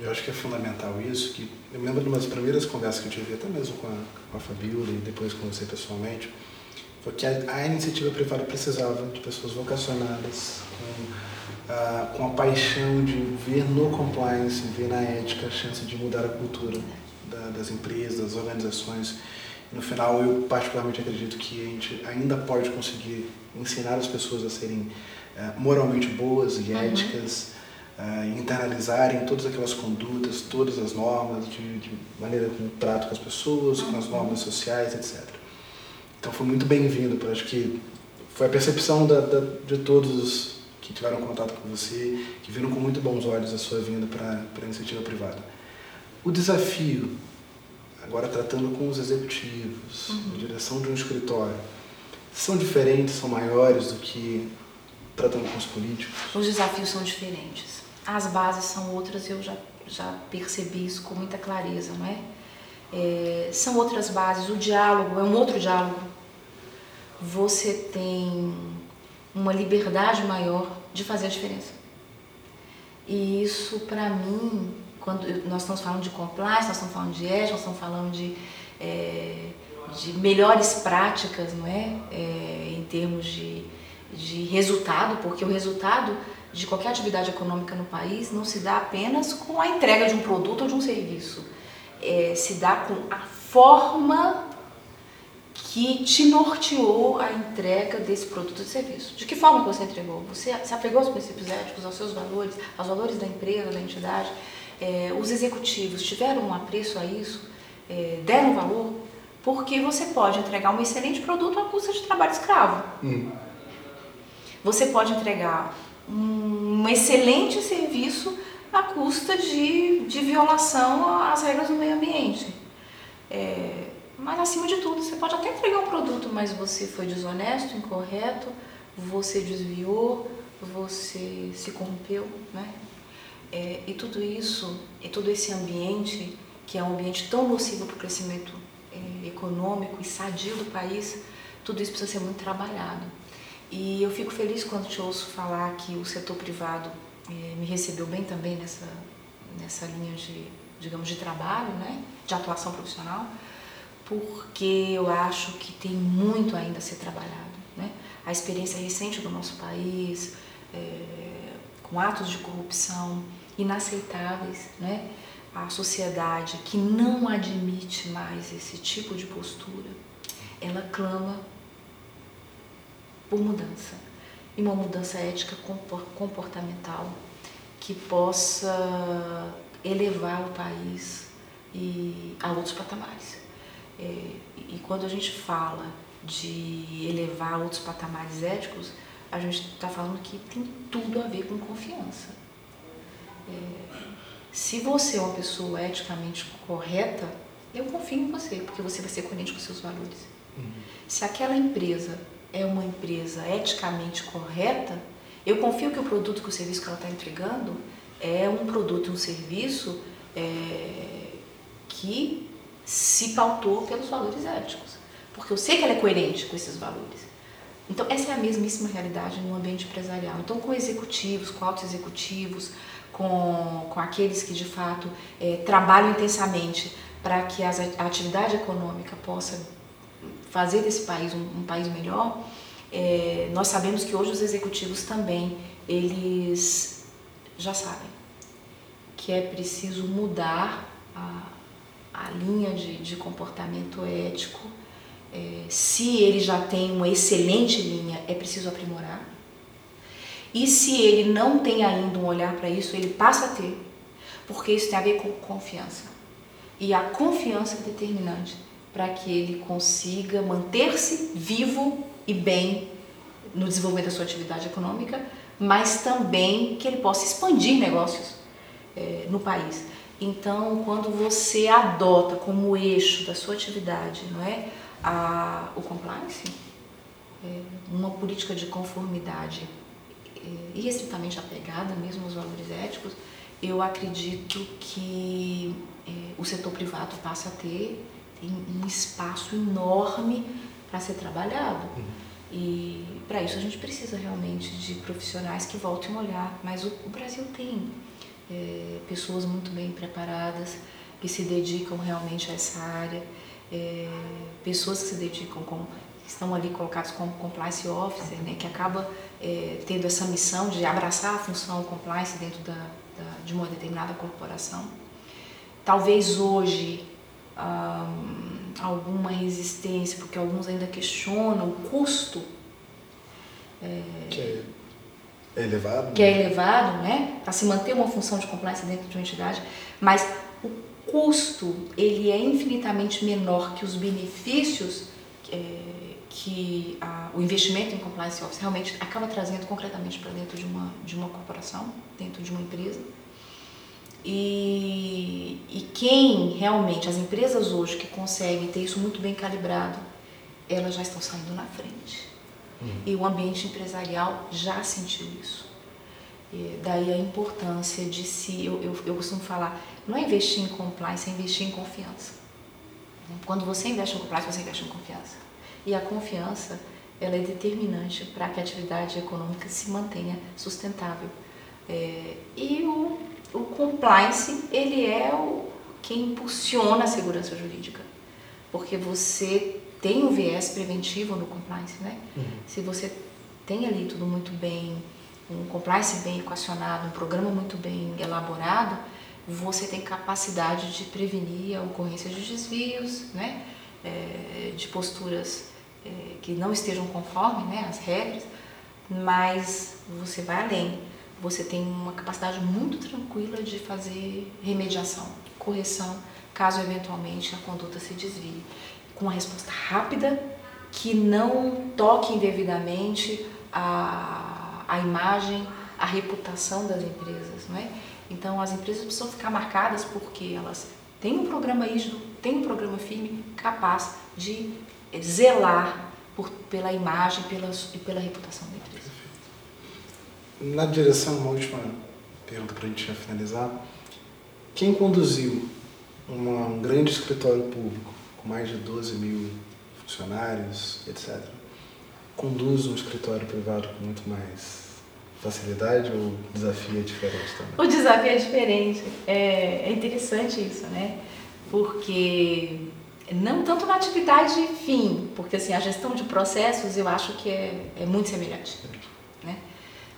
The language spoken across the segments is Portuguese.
Eu acho que é fundamental isso, que eu me lembro de umas primeiras conversas que eu tive, até mesmo com a, com a Fabiola e depois com você pessoalmente, foi que a, a iniciativa privada precisava de pessoas vocacionadas, com, a, com a paixão de ver no compliance, ver na ética a chance de mudar a cultura da, das empresas, das organizações. No final, eu particularmente acredito que a gente ainda pode conseguir ensinar as pessoas a serem moralmente boas e uhum. éticas, uh, internalizarem todas aquelas condutas, todas as normas, de, de maneira como trato com as pessoas, com as uhum. normas sociais, etc. Então foi muito bem-vindo, acho que foi a percepção da, da, de todos que tiveram contato com você, que viram com muito bons olhos a sua vinda para a iniciativa privada. O desafio agora tratando com os executivos, uhum. direção de um escritório, são diferentes, são maiores do que tratando com os políticos? Os desafios são diferentes. As bases são outras, eu já, já percebi isso com muita clareza, não é? é? São outras bases, o diálogo é um outro diálogo. Você tem uma liberdade maior de fazer a diferença. E isso, para mim, quando nós estamos falando de compliance, nós estamos falando de ética, nós estamos falando de, é, de melhores práticas, não é? é? em termos de, de resultado, porque o resultado de qualquer atividade econômica no país não se dá apenas com a entrega de um produto ou de um serviço, é, se dá com a forma que te norteou a entrega desse produto ou serviço. De que forma você entregou? Você se apegou aos princípios éticos, aos seus valores, aos valores da empresa, da entidade? é, os executivos tiveram um apreço a isso, é, deram valor, porque você pode entregar um excelente produto à custa de trabalho escravo. Hum. Você pode entregar um excelente serviço à custa de, de violação às regras do meio ambiente. É, mas acima de tudo, você pode até entregar um produto, mas você foi desonesto, incorreto, você desviou, você se corrompeu, né? É, e tudo isso, e todo esse ambiente, que é um ambiente tão nocivo para o crescimento é, econômico e sadio do país, tudo isso precisa ser muito trabalhado. E eu fico feliz quando te ouço falar que o setor privado é, me recebeu bem também nessa, nessa linha de, digamos, de trabalho, né, de atuação profissional, porque eu acho que tem muito ainda a ser trabalhado. Né? A experiência recente do nosso país, é, com atos de corrupção, inaceitáveis, né? A sociedade que não admite mais esse tipo de postura, ela clama por mudança. E uma mudança ética comportamental que possa elevar o país e a outros patamares. É, e quando a gente fala de elevar outros patamares éticos, a gente está falando que tem tudo a ver com confiança. É, se você é uma pessoa eticamente correta, eu confio em você, porque você vai ser coerente com seus valores. Uhum. Se aquela empresa é uma empresa eticamente correta, eu confio que o produto, que o serviço que ela está entregando é um produto, um serviço é, que se pautou pelos valores éticos. Porque eu sei que ela é coerente com esses valores. Então, essa é a mesmíssima realidade no ambiente empresarial. Então, com executivos, com altos executivos, com, com aqueles que de fato é, trabalham intensamente para que as, a atividade econômica possa fazer desse país um, um país melhor, é, nós sabemos que hoje os executivos também, eles já sabem que é preciso mudar a, a linha de, de comportamento ético. É, se ele já tem uma excelente linha, é preciso aprimorar. E se ele não tem ainda um olhar para isso, ele passa a ter, porque isso tem a ver com confiança. E a confiança é determinante para que ele consiga manter-se vivo e bem no desenvolvimento da sua atividade econômica, mas também que ele possa expandir negócios é, no país. Então, quando você adota como eixo da sua atividade, não é, a, o compliance, é, uma política de conformidade é, irrestritamente apegada mesmo aos valores éticos, eu acredito que é, o setor privado passa a ter um espaço enorme para ser trabalhado. Uhum. E para isso a gente precisa realmente de profissionais que voltem a olhar. Mas o, o Brasil tem é, pessoas muito bem preparadas que se dedicam realmente a essa área, é, pessoas que se dedicam com estão ali colocados como compliance officer, né, que acaba é, tendo essa missão de abraçar a função compliance dentro da, da, de uma determinada corporação. Talvez hoje hum, alguma resistência, porque alguns ainda questionam o custo. É, que é elevado. Que é elevado, né? Para se manter uma função de compliance dentro de uma entidade, mas o custo ele é infinitamente menor que os benefícios é, que a, o investimento em compliance office realmente acaba trazendo concretamente para dentro de uma, de uma corporação, dentro de uma empresa. E, e quem realmente, as empresas hoje que conseguem ter isso muito bem calibrado, elas já estão saindo na frente. Uhum. E o ambiente empresarial já sentiu isso. E daí a importância de se, eu, eu, eu costumo falar, não é investir em compliance, é investir em confiança. Quando você investe em compliance, você investe em confiança. E a confiança, ela é determinante para que a atividade econômica se mantenha sustentável. É, e o, o compliance, ele é o, quem impulsiona a segurança jurídica, porque você tem um viés preventivo no compliance, né? Uhum. Se você tem ali tudo muito bem, um compliance bem equacionado, um programa muito bem elaborado, você tem capacidade de prevenir a ocorrência de desvios, né? É, de posturas é, que não estejam conforme né, as regras, mas você vai além. Você tem uma capacidade muito tranquila de fazer remediação, correção, caso eventualmente a conduta se desvie, com uma resposta rápida que não toque indevidamente a, a imagem, a reputação das empresas. Não é? Então, as empresas precisam ficar marcadas porque elas têm um programa rígido, têm um programa firme, capaz de zelar por, pela imagem pela, e pela reputação empresa. Na direção, uma última pergunta para a gente finalizar. Quem conduziu uma, um grande escritório público com mais de 12 mil funcionários, etc., conduz um escritório privado com muito mais facilidade ou o desafio é diferente também? O desafio é diferente. É, é interessante isso, né? Porque não tanto na atividade fim, porque assim, a gestão de processos eu acho que é, é muito semelhante. Né?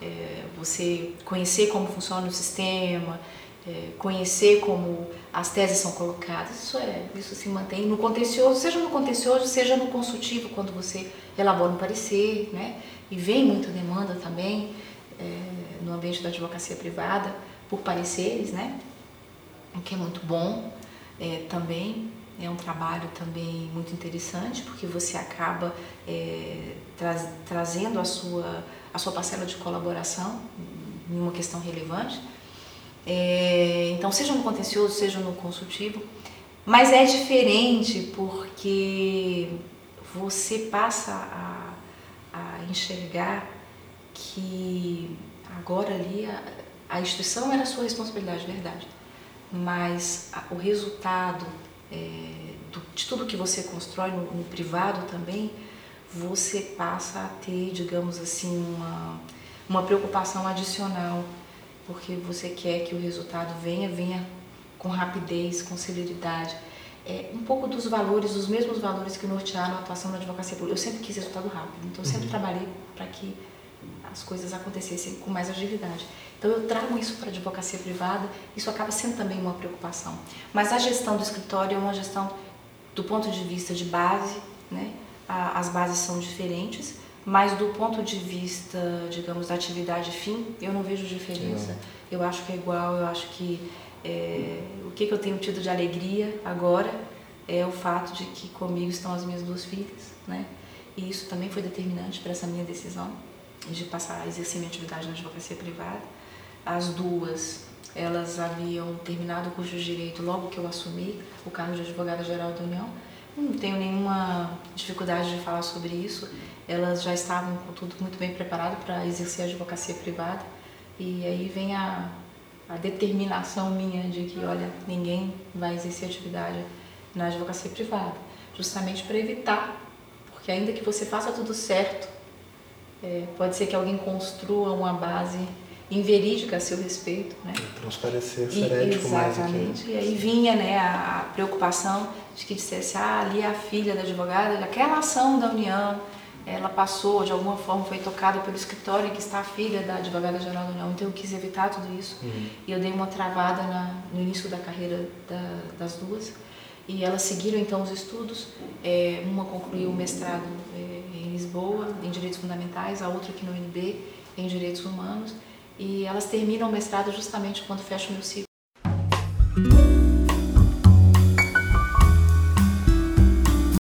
É, você conhecer como funciona o sistema, é, conhecer como as teses são colocadas, isso, é, isso se mantém no contencioso, seja no contencioso, seja no consultivo, quando você elabora um parecer, né? e vem muita demanda também é, no ambiente da advocacia privada por pareceres, né? o que é muito bom é, também é um trabalho também muito interessante, porque você acaba é, tra trazendo a sua, a sua parcela de colaboração em uma questão relevante. É, então, seja no contencioso, seja no consultivo, mas é diferente porque você passa a, a enxergar que agora ali a, a instituição era sua responsabilidade, verdade, mas a, o resultado é, do, de tudo que você constrói no, no, privado também, você passa a ter, digamos assim, uma, uma preocupação adicional, porque você quer que o resultado venha, venha com rapidez, com celeridade. É, um pouco dos valores, os mesmos valores que nortearam a atuação na advocacia pública. Eu sempre quis resultado rápido, então eu sempre uhum. trabalhei para que as coisas acontecessem com mais agilidade. Então eu trago isso para a advocacia privada, isso acaba sendo também uma preocupação. Mas a gestão do escritório é uma gestão do ponto de vista de base, né? as bases são diferentes, mas do ponto de vista, digamos, da atividade fim, eu não vejo diferença. Eu acho que é igual, eu acho que é, o que, que eu tenho tido de alegria agora é o fato de que comigo estão as minhas duas filhas, né? E isso também foi determinante para essa minha decisão de passar a exercer minha atividade na advocacia privada. As duas, elas haviam terminado o curso de Direito logo que eu assumi o cargo de advogada-geral da União. Não tenho nenhuma dificuldade de falar sobre isso. Elas já estavam com tudo muito bem preparado para exercer a advocacia privada. E aí vem a, a determinação minha de que, olha, ninguém vai exercer atividade na advocacia privada, justamente para evitar, porque ainda que você faça tudo certo, É, pode ser que alguém construa uma base inverídica a seu respeito, né? Transparecer, E- ser ético mais aqui. Exatamente. E aí vinha né, a a preocupação de que dissesse, ah, ali é a filha da advogada, aquela ação da União, ela passou, de alguma forma foi tocada pelo escritório em que está a filha da advogada-geral da União. Então eu quis evitar tudo isso. Uhum. E eu dei uma travada na- no início da carreira da- das duas. E elas seguiram então os estudos. É, uma concluiu o mestrado é, em Lisboa, em Direitos Fundamentais, a outra aqui no UNB, em Direitos Humanos. E elas terminam o mestrado justamente quando fecha o meu ciclo